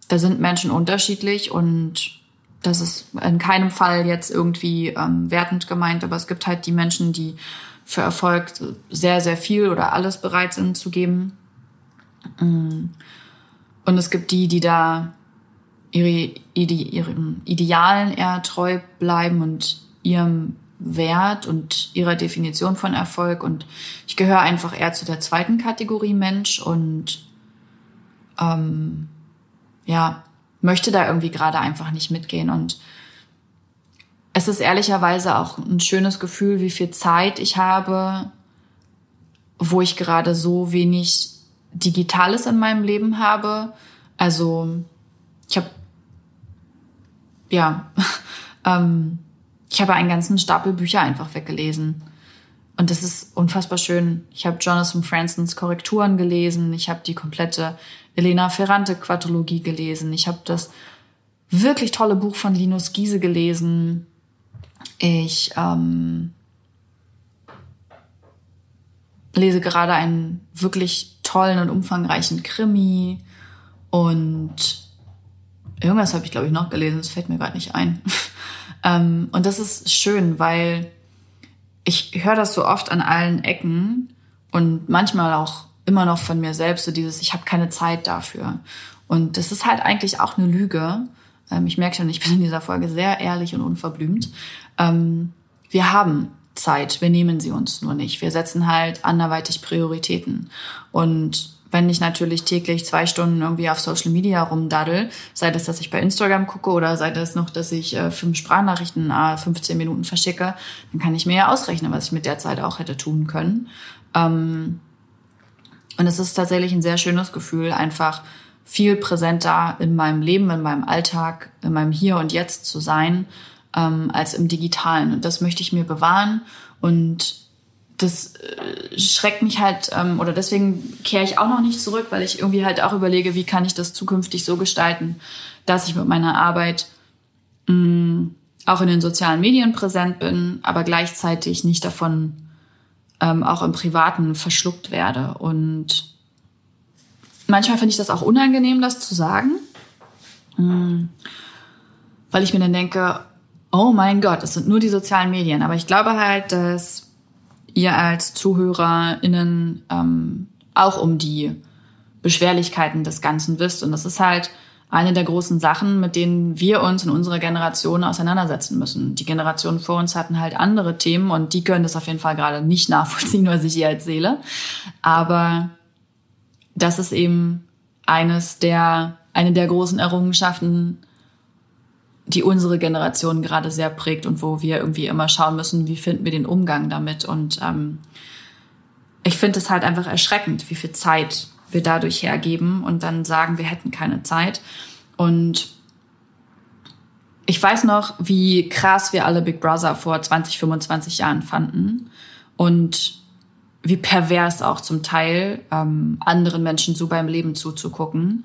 da sind Menschen unterschiedlich und das ist in keinem Fall jetzt irgendwie ähm, wertend gemeint, aber es gibt halt die Menschen, die für Erfolg sehr, sehr viel oder alles bereit sind zu geben. Mm. Und es gibt die, die da ihre, ihrem Idealen eher treu bleiben und ihrem Wert und ihrer Definition von Erfolg. Und ich gehöre einfach eher zu der zweiten Kategorie Mensch und ähm, ja, möchte da irgendwie gerade einfach nicht mitgehen. Und es ist ehrlicherweise auch ein schönes Gefühl, wie viel Zeit ich habe, wo ich gerade so wenig Digitales in meinem Leben habe. Also ich habe ja, ähm, ich habe einen ganzen Stapel Bücher einfach weggelesen. Und das ist unfassbar schön. Ich habe Jonathan Fransons Korrekturen gelesen. Ich habe die komplette Elena Ferrante Quadrologie gelesen. Ich habe das wirklich tolle Buch von Linus Giese gelesen. Ich ähm, lese gerade einen wirklich tollen und umfangreichen Krimi und irgendwas habe ich glaube ich noch gelesen. Das fällt mir gerade nicht ein. ähm, und das ist schön, weil ich höre das so oft an allen Ecken und manchmal auch immer noch von mir selbst, so dieses, ich habe keine Zeit dafür. Und das ist halt eigentlich auch eine Lüge. Ähm, ich merke schon, ich bin in dieser Folge sehr ehrlich und unverblümt. Ähm, wir haben Zeit, wir nehmen sie uns nur nicht. Wir setzen halt anderweitig Prioritäten. Und wenn ich natürlich täglich zwei Stunden irgendwie auf Social Media rumdaddel, sei das, dass ich bei Instagram gucke oder sei das noch, dass ich äh, fünf Sprachnachrichten äh, 15 Minuten verschicke, dann kann ich mir ja ausrechnen, was ich mit der Zeit auch hätte tun können. Ähm, und es ist tatsächlich ein sehr schönes Gefühl, einfach viel präsenter in meinem Leben, in meinem Alltag, in meinem Hier und Jetzt zu sein, ähm, als im Digitalen. Und das möchte ich mir bewahren und das äh, schreckt mich halt, ähm, oder deswegen kehre ich auch noch nicht zurück, weil ich irgendwie halt auch überlege, wie kann ich das zukünftig so gestalten, dass ich mit meiner Arbeit mh, mm, auch in den sozialen Medien präsent bin, aber gleichzeitig nicht davon ähm, auch im Privaten verschluckt werde. Und manchmal finde ich das auch unangenehm, das zu sagen, mh, mm, weil ich mir dann denke, oh mein Gott, es sind nur die sozialen Medien. Aber ich glaube halt, dass ihr als ZuhörerInnen ähm, auch um die Beschwerlichkeiten des Ganzen wisst. Und das ist halt eine der großen Sachen, mit denen wir uns in unserer Generation auseinandersetzen müssen. Die Generationen vor uns hatten halt andere Themen und die können das auf jeden Fall gerade nicht nachvollziehen, was ich ihr erzähle. Aber das ist eben eines der, eine der großen Errungenschaften die unsere Generation gerade sehr prägt und wo wir irgendwie immer schauen müssen, wie finden wir den Umgang damit. Und ähm, ich finde es halt einfach erschreckend, wie viel Zeit wir dadurch hergeben und dann sagen, wir hätten keine Zeit. Und ich weiß noch, wie krass wir alle Big Brother vor 20, 25 Jahren fanden und wie pervers auch zum Teil ähm, anderen Menschen so beim Leben zuzugucken.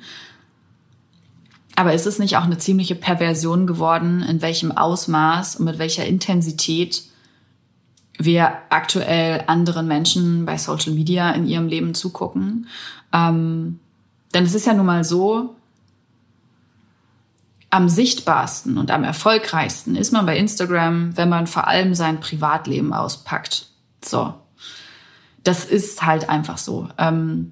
Aber ist es nicht auch eine ziemliche Perversion geworden, in welchem Ausmaß und mit welcher Intensität wir aktuell anderen Menschen bei Social Media in ihrem Leben zugucken? Ähm, denn es ist ja nun mal so, am sichtbarsten und am erfolgreichsten ist man bei Instagram, wenn man vor allem sein Privatleben auspackt. So. Das ist halt einfach so. Ähm,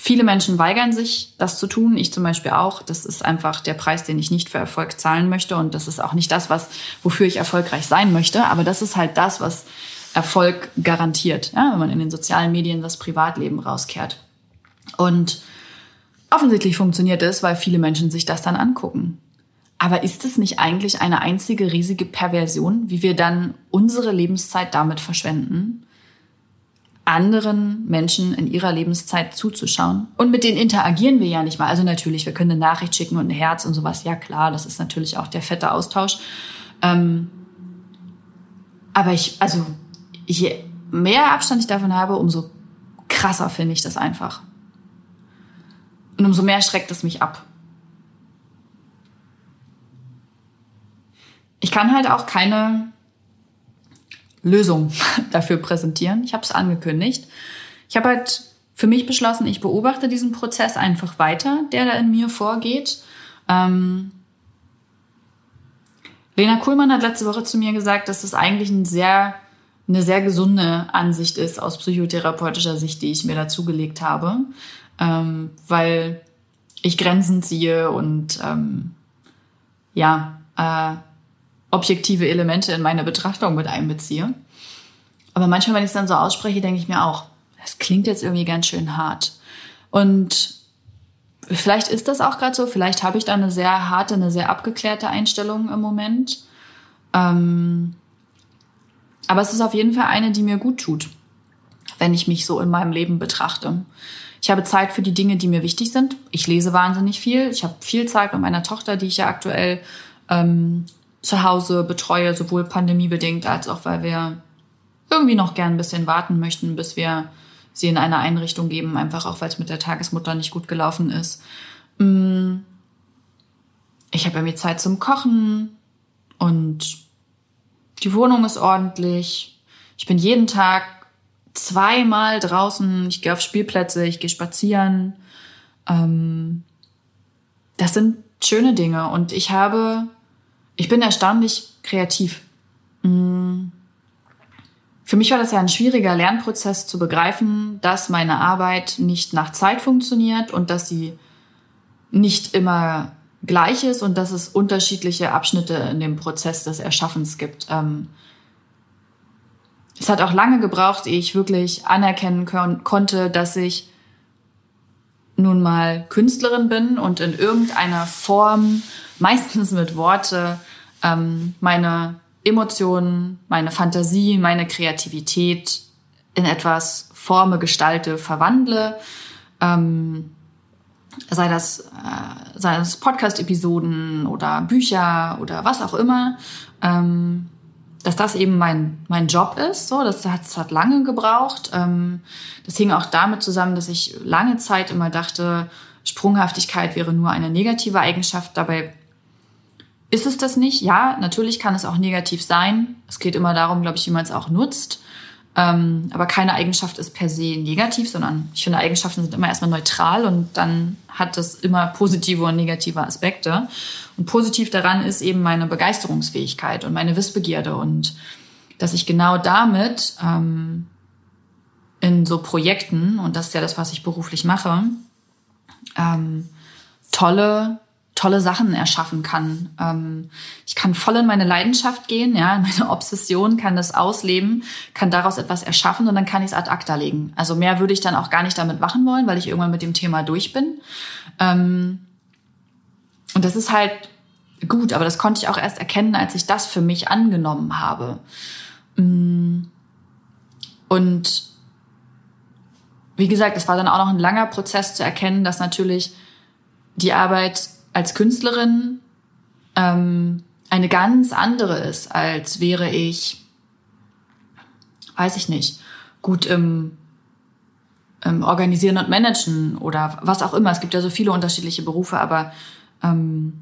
Viele Menschen weigern sich, das zu tun. Ich zum Beispiel auch. Das ist einfach der Preis, den ich nicht für Erfolg zahlen möchte. Und das ist auch nicht das, was, wofür ich erfolgreich sein möchte. Aber das ist halt das, was Erfolg garantiert, ja, wenn man in den sozialen Medien das Privatleben rauskehrt. Und offensichtlich funktioniert es, weil viele Menschen sich das dann angucken. Aber ist es nicht eigentlich eine einzige riesige Perversion, wie wir dann unsere Lebenszeit damit verschwenden? Anderen Menschen in ihrer Lebenszeit zuzuschauen. Und mit denen interagieren wir ja nicht mal. Also natürlich, wir können eine Nachricht schicken und ein Herz und sowas. Ja klar, das ist natürlich auch der fette Austausch. Ähm, aber ich, also je mehr Abstand ich davon habe, umso krasser finde ich das einfach. Und umso mehr schreckt es mich ab. Ich kann halt auch keine Lösung dafür präsentieren. Ich habe es angekündigt. Ich habe halt für mich beschlossen, ich beobachte diesen Prozess einfach weiter, der da in mir vorgeht. Ähm, Lena Kuhlmann hat letzte Woche zu mir gesagt, dass es eigentlich ein sehr, eine sehr gesunde Ansicht ist aus psychotherapeutischer Sicht, die ich mir dazugelegt habe, ähm, weil ich Grenzen ziehe und ähm, ja, äh, objektive Elemente in meine Betrachtung mit einbeziehe. Aber manchmal, wenn ich es dann so ausspreche, denke ich mir auch, das klingt jetzt irgendwie ganz schön hart. Und Vielleicht ist das auch gerade so, vielleicht habe ich da eine sehr harte, eine sehr abgeklärte Einstellung im Moment. Ähm, aber es ist auf jeden Fall eine, die mir gut tut, wenn ich mich so in meinem Leben betrachte. Ich habe Zeit für die Dinge, die mir wichtig sind. Ich lese wahnsinnig viel. Ich habe viel Zeit mit meiner Tochter, die ich ja aktuell ähm, zu Hause betreue, sowohl pandemiebedingt als auch, weil wir irgendwie noch gern ein bisschen warten möchten, bis wir sie in eine Einrichtung geben, einfach auch, weil es mit der Tagesmutter nicht gut gelaufen ist. Mm. Ich habe mir Zeit zum Kochen und die Wohnung ist ordentlich. Ich bin jeden Tag zweimal draußen. Ich gehe auf Spielplätze, ich gehe spazieren. Ähm, das sind schöne Dinge und ich habe, ich bin erstaunlich kreativ. Mm. Für mich war das ja ein schwieriger Lernprozess zu begreifen, dass meine Arbeit nicht nach Zeit funktioniert und dass sie nicht immer gleich ist und dass es unterschiedliche Abschnitte in dem Prozess des Erschaffens gibt. Ähm, es hat auch lange gebraucht, ehe ich wirklich anerkennen konnte, dass ich nun mal Künstlerin bin und in irgendeiner Form, meistens mit Worte, ähm, meine Emotionen, meine Fantasie, meine Kreativität in etwas forme, gestalte, verwandle. Ähm, sei das, äh, sei das Podcast-Episoden oder Bücher oder was auch immer, ähm, dass das eben mein, mein Job ist. So, das hat, das hat lange gebraucht. Ähm, das hing auch damit zusammen, dass ich lange Zeit immer dachte, Sprunghaftigkeit wäre nur eine negative Eigenschaft. Dabei ist es das nicht? Ja, natürlich kann es auch negativ sein. Es geht immer darum, glaube ich, wie man es auch nutzt. Ähm, aber keine Eigenschaft ist per se negativ, sondern ich finde, Eigenschaften sind immer erstmal neutral und dann hat das immer positive und negative Aspekte. Und positiv daran ist eben meine Begeisterungsfähigkeit und meine Wissbegierde und dass ich genau damit ähm, in so Projekten, und das ist ja das, was ich beruflich mache, ähm, tolle tolle Sachen erschaffen kann. Ähm, ich kann voll in meine Leidenschaft gehen, ja, in meine Obsession, kann das ausleben, kann daraus etwas erschaffen und dann kann ich es ad acta legen. Also mehr würde ich dann auch gar nicht damit machen wollen, weil ich irgendwann mit dem Thema durch bin. Ähm, und das ist halt gut, aber das konnte ich auch erst erkennen, als ich das für mich angenommen habe. Mm. Und wie gesagt, es war dann auch noch ein langer Prozess zu erkennen, dass natürlich die Arbeit als Künstlerin ähm, eine ganz andere ist, als wäre ich, weiß ich nicht, gut im, im Organisieren und Managen oder was auch immer. Es gibt ja so viele unterschiedliche Berufe, aber ähm,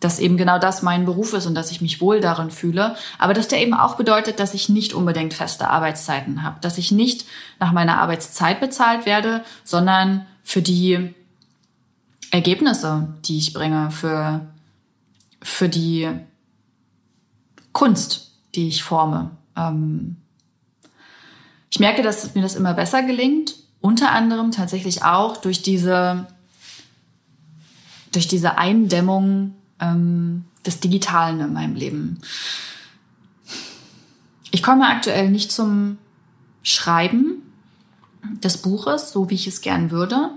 dass eben genau das mein Beruf ist und dass ich mich wohl darin fühle. Aber dass der eben auch bedeutet, dass ich nicht unbedingt feste Arbeitszeiten habe, dass ich nicht nach meiner Arbeitszeit bezahlt werde, sondern für die Ergebnisse, die ich bringe, für, für die Kunst, die ich forme. Ähm ich merke, dass mir das immer besser gelingt, unter anderem tatsächlich auch durch diese, durch diese Eindämmung ähm, des Digitalen in meinem Leben. Ich komme aktuell nicht zum Schreiben des Buches, so wie ich es gern würde.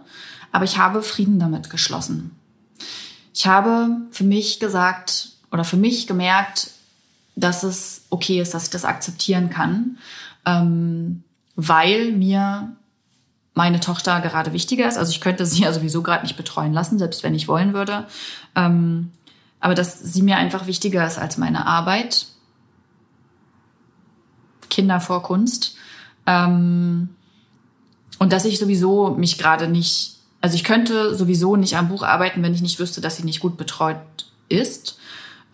Aber ich habe Frieden damit geschlossen. Ich habe für mich gesagt oder für mich gemerkt, dass es okay ist, dass ich das akzeptieren kann, ähm, weil mir meine Tochter gerade wichtiger ist. Also ich könnte sie ja sowieso gerade nicht betreuen lassen, selbst wenn ich wollen würde. Ähm, aber dass sie mir einfach wichtiger ist als meine Arbeit. Kinder vor Kunst. Ähm, und dass ich sowieso mich gerade nicht also ich könnte sowieso nicht am Buch arbeiten, wenn ich nicht wüsste, dass sie nicht gut betreut ist.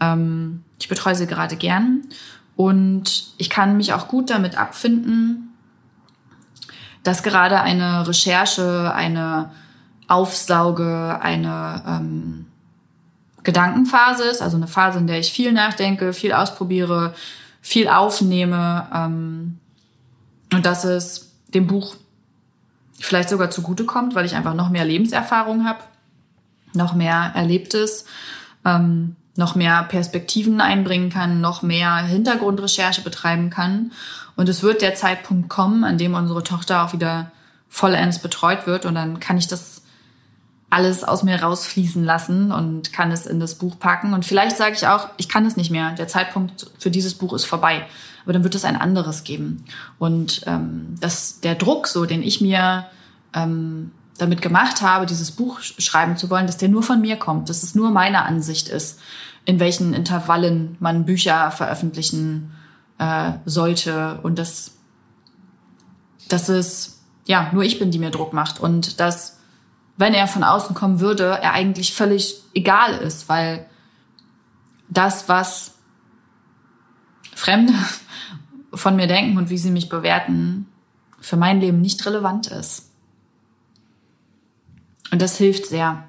Ähm, ich betreue sie gerade gern. Und ich kann mich auch gut damit abfinden, dass gerade eine Recherche, eine Aufsauge, eine ähm, Gedankenphase ist, also eine Phase, in der ich viel nachdenke, viel ausprobiere, viel aufnehme ähm, und dass es dem Buch vielleicht sogar zugutekommt, weil ich einfach noch mehr Lebenserfahrung habe, noch mehr Erlebtes, ähm, noch mehr Perspektiven einbringen kann, noch mehr Hintergrundrecherche betreiben kann. Und es wird der Zeitpunkt kommen, an dem unsere Tochter auch wieder vollends betreut wird und dann kann ich das alles aus mir rausfließen lassen und kann es in das Buch packen. Und vielleicht sage ich auch, ich kann es nicht mehr. Der Zeitpunkt für dieses Buch ist vorbei. Aber dann wird es ein anderes geben. Und ähm, das, der Druck, so den ich mir ähm, damit gemacht habe, dieses Buch schreiben zu wollen, dass der nur von mir kommt, dass es nur meine Ansicht ist, in welchen Intervallen man Bücher veröffentlichen äh, sollte und dass, dass es ja nur ich bin, die mir Druck macht und dass wenn er von außen kommen würde, er eigentlich völlig egal ist, weil das, was Fremde von mir denken und wie sie mich bewerten, für mein Leben nicht relevant ist. Und das hilft sehr.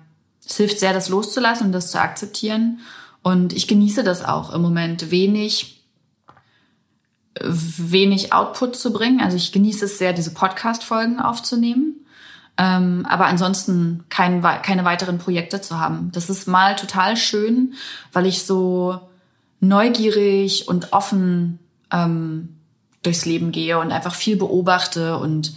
Es hilft sehr, das loszulassen und das zu akzeptieren. Und ich genieße das auch im Moment wenig, wenig Output zu bringen. Also ich genieße es sehr, diese Podcast-Folgen aufzunehmen. Ähm, aber ansonsten kein, keine weiteren Projekte zu haben. Das ist mal total schön, weil ich so neugierig und offen ähm, durchs Leben gehe und einfach viel beobachte und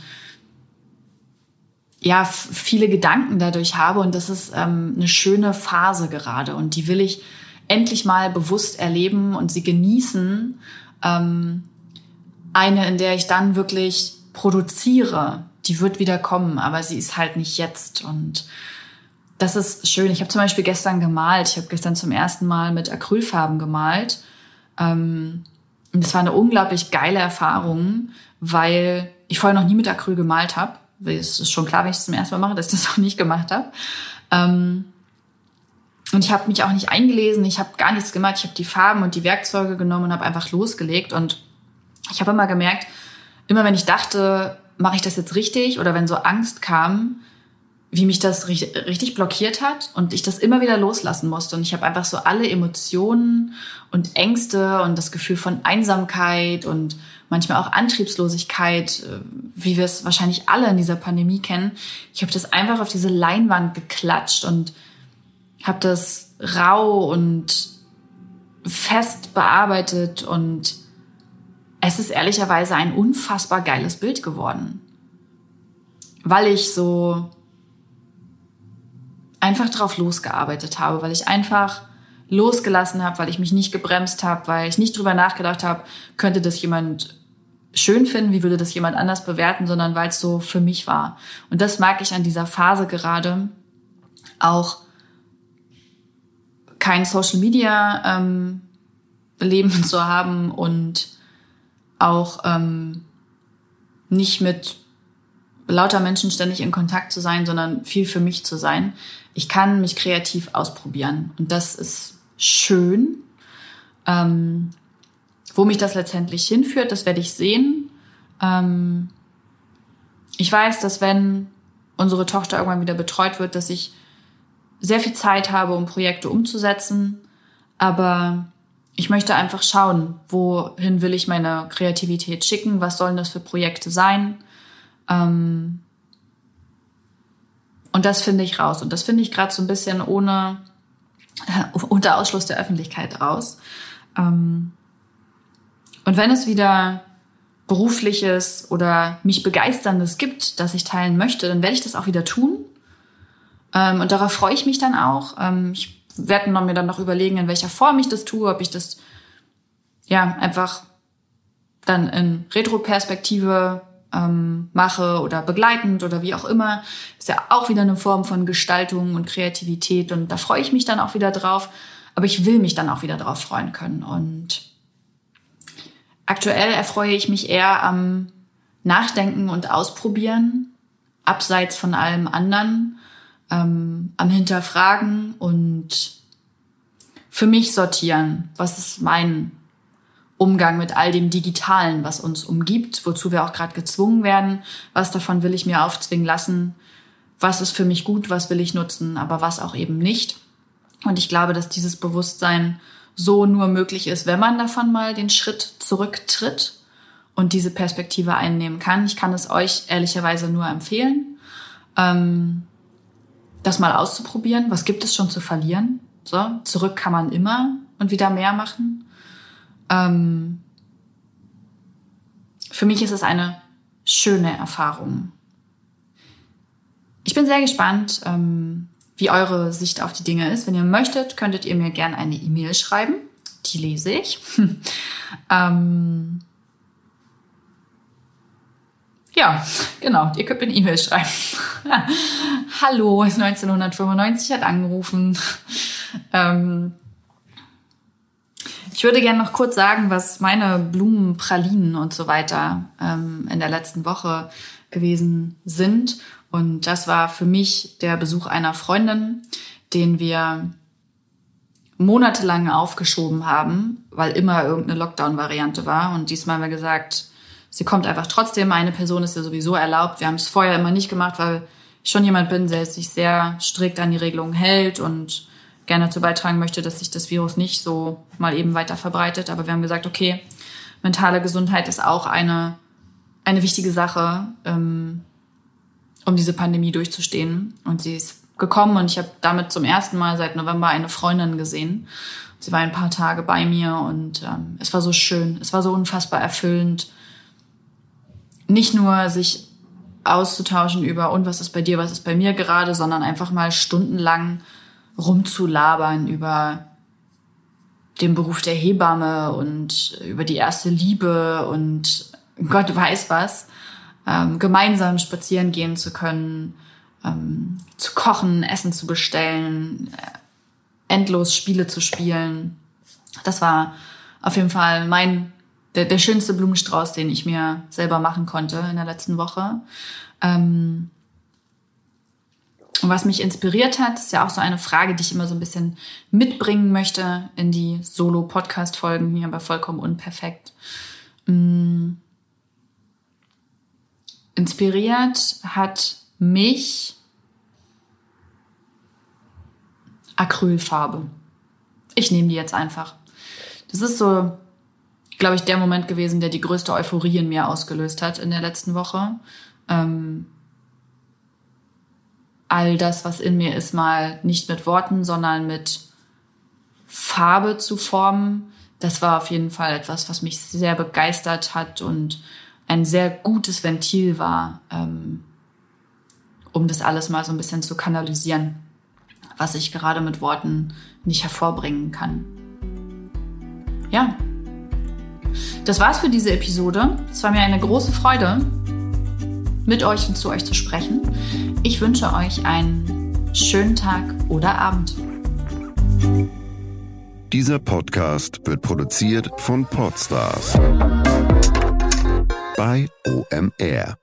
ja, viele Gedanken dadurch habe. Und das ist ähm, eine schöne Phase gerade. Und die will ich endlich mal bewusst erleben und sie genießen. Ähm, eine, in der ich dann wirklich produziere die wird wieder kommen, aber sie ist halt nicht jetzt. Und das ist schön. Ich habe zum Beispiel gestern gemalt. Ich habe gestern zum ersten Mal mit Acrylfarben gemalt. Ähm, und das war eine unglaublich geile Erfahrung, weil ich vorher noch nie mit Acryl gemalt habe. Es ist schon klar, wenn ich es zum ersten Mal mache, dass ich das auch nicht gemacht habe. Ähm, und ich habe mich auch nicht eingelesen, ich habe gar nichts gemacht. Ich habe die Farben und die Werkzeuge genommen und habe einfach losgelegt. Und ich habe immer gemerkt, immer wenn ich dachte, mache ich das jetzt richtig? Oder wenn so Angst kam, wie mich das richtig blockiert hat und ich das immer wieder loslassen musste. Und ich habe einfach so alle Emotionen und Ängste und das Gefühl von Einsamkeit und manchmal auch Antriebslosigkeit, äh, wie wir es wahrscheinlich alle in dieser Pandemie kennen. Ich habe das einfach auf diese Leinwand geklatscht und habe das rau und fest bearbeitet und es ist ehrlicherweise ein unfassbar geiles Bild geworden. Weil ich so einfach drauf losgearbeitet habe, weil ich einfach losgelassen habe, weil ich mich nicht gebremst habe, weil ich nicht drüber nachgedacht habe, könnte das jemand schön finden, wie würde das jemand anders bewerten, sondern weil es so für mich war. Und das mag ich an dieser Phase gerade auch kein Social Media ähm, Leben zu haben und auch ähm, nicht mit lauter Menschen ständig in Kontakt zu sein, sondern viel für mich zu sein. Ich kann mich kreativ ausprobieren und das ist schön. Ähm, wo mich das letztendlich hinführt, das werde ich sehen. Ähm, ich weiß, dass wenn unsere Tochter irgendwann wieder betreut wird, dass ich sehr viel Zeit habe, um Projekte umzusetzen. Aber ich möchte einfach schauen, wohin will ich meine Kreativität schicken, was sollen das für Projekte sein. Ähm und das finde ich raus. Und das finde ich gerade so ein bisschen ohne, äh, unter Ausschluss der Öffentlichkeit raus. Ähm und wenn es wieder berufliches oder mich begeisterndes gibt, das ich teilen möchte, dann werde ich das auch wieder tun. Ähm und darauf freue ich mich dann auch. Ähm ich werde mir dann noch überlegen, in welcher Form ich das tue, ob ich das ja einfach dann in Retroperspektive ähm, mache oder begleitend oder wie auch immer. Ist ja auch wieder eine Form von Gestaltung und Kreativität und da freue ich mich dann auch wieder drauf. Aber ich will mich dann auch wieder drauf freuen können. Und aktuell erfreue ich mich eher am Nachdenken und Ausprobieren, abseits von allem anderen ähm, am Hinterfragen und für mich sortieren, was ist mein Umgang mit all dem Digitalen, was uns umgibt, wozu wir auch gerade gezwungen werden. Was davon will ich mir aufzwingen lassen? Was ist für mich gut? Was will ich nutzen? Aber was auch eben nicht? Und ich glaube, dass dieses Bewusstsein so nur möglich ist, wenn man davon mal den Schritt zurücktritt und diese Perspektive einnehmen kann. Ich kann es euch ehrlicherweise nur empfehlen, ähm, das mal auszuprobieren. Was gibt es schon zu verlieren? So, zurück kann man immer und wieder mehr machen. Ähm, für mich ist es eine schöne Erfahrung. Ich bin sehr gespannt, ähm, wie eure Sicht auf die Dinge ist. Wenn ihr möchtet, könntet ihr mir gerne eine E-Mail schreiben. Die lese ich. ähm, ja, genau, ihr könnt mir eine E-Mail schreiben. Hallo, 1995 hat angerufen. Ähm, ich würde gerne noch kurz sagen, was meine Blumen, Pralinen und so weiter ähm, in der letzten Woche gewesen sind. Und das war für mich der Besuch einer Freundin, den wir monatelang aufgeschoben haben, weil immer irgendeine Lockdown-Variante war. Und diesmal haben wir gesagt, sie kommt einfach trotzdem. Eine Person ist ja sowieso erlaubt. Wir haben es vorher immer nicht gemacht, weil ich schon jemand bin, der sich sehr strikt an die Regelungen hält und gerne dazu beitragen möchte, dass sich das Virus nicht so mal eben weiter verbreitet. Aber wir haben gesagt, okay, mentale Gesundheit ist auch eine, eine wichtige Sache, ähm, um diese Pandemie durchzustehen. Und sie ist gekommen und ich habe damit zum ersten Mal seit November eine Freundin gesehen. Sie war ein paar Tage bei mir und ähm, es war so schön, es war so unfassbar erfüllend. Nicht nur sich auszutauschen über und was ist bei dir, was ist bei mir gerade, sondern einfach mal stundenlang rumzulabern über den Beruf der Hebamme und über die erste Liebe und Gott weiß was, ähm, gemeinsam spazieren gehen zu können, ähm, zu kochen, Essen zu bestellen, äh, endlos Spiele zu spielen. Das war auf jeden Fall mein der, der schönste Blumenstrauß, den ich mir selber machen konnte in der letzten Woche. Ähm, und was mich inspiriert hat, ist ja auch so eine Frage, die ich immer so ein bisschen mitbringen möchte in die Solo-Podcast-Folgen hier bei Vollkommen Unperfekt. Ähm, inspiriert hat mich Acrylfarbe. Ich nehme die jetzt einfach. Das ist so glaube ich, der Moment gewesen, der die größte Euphorie in mir ausgelöst hat in der letzten Woche. Ähm, all das, was in mir ist, mal nicht mit Worten, sondern mit Farbe zu formen, das war auf jeden Fall etwas, was mich sehr begeistert hat und ein sehr gutes Ventil war, ähm, um das alles mal so ein bisschen zu kanalisieren, was ich gerade mit Worten nicht hervorbringen kann. Ja, das war's für diese Episode. Es war mir eine große Freude, mit euch und zu euch zu sprechen. Ich wünsche euch einen schönen Tag oder Abend. Dieser Podcast wird produziert von Podstars bei OMR.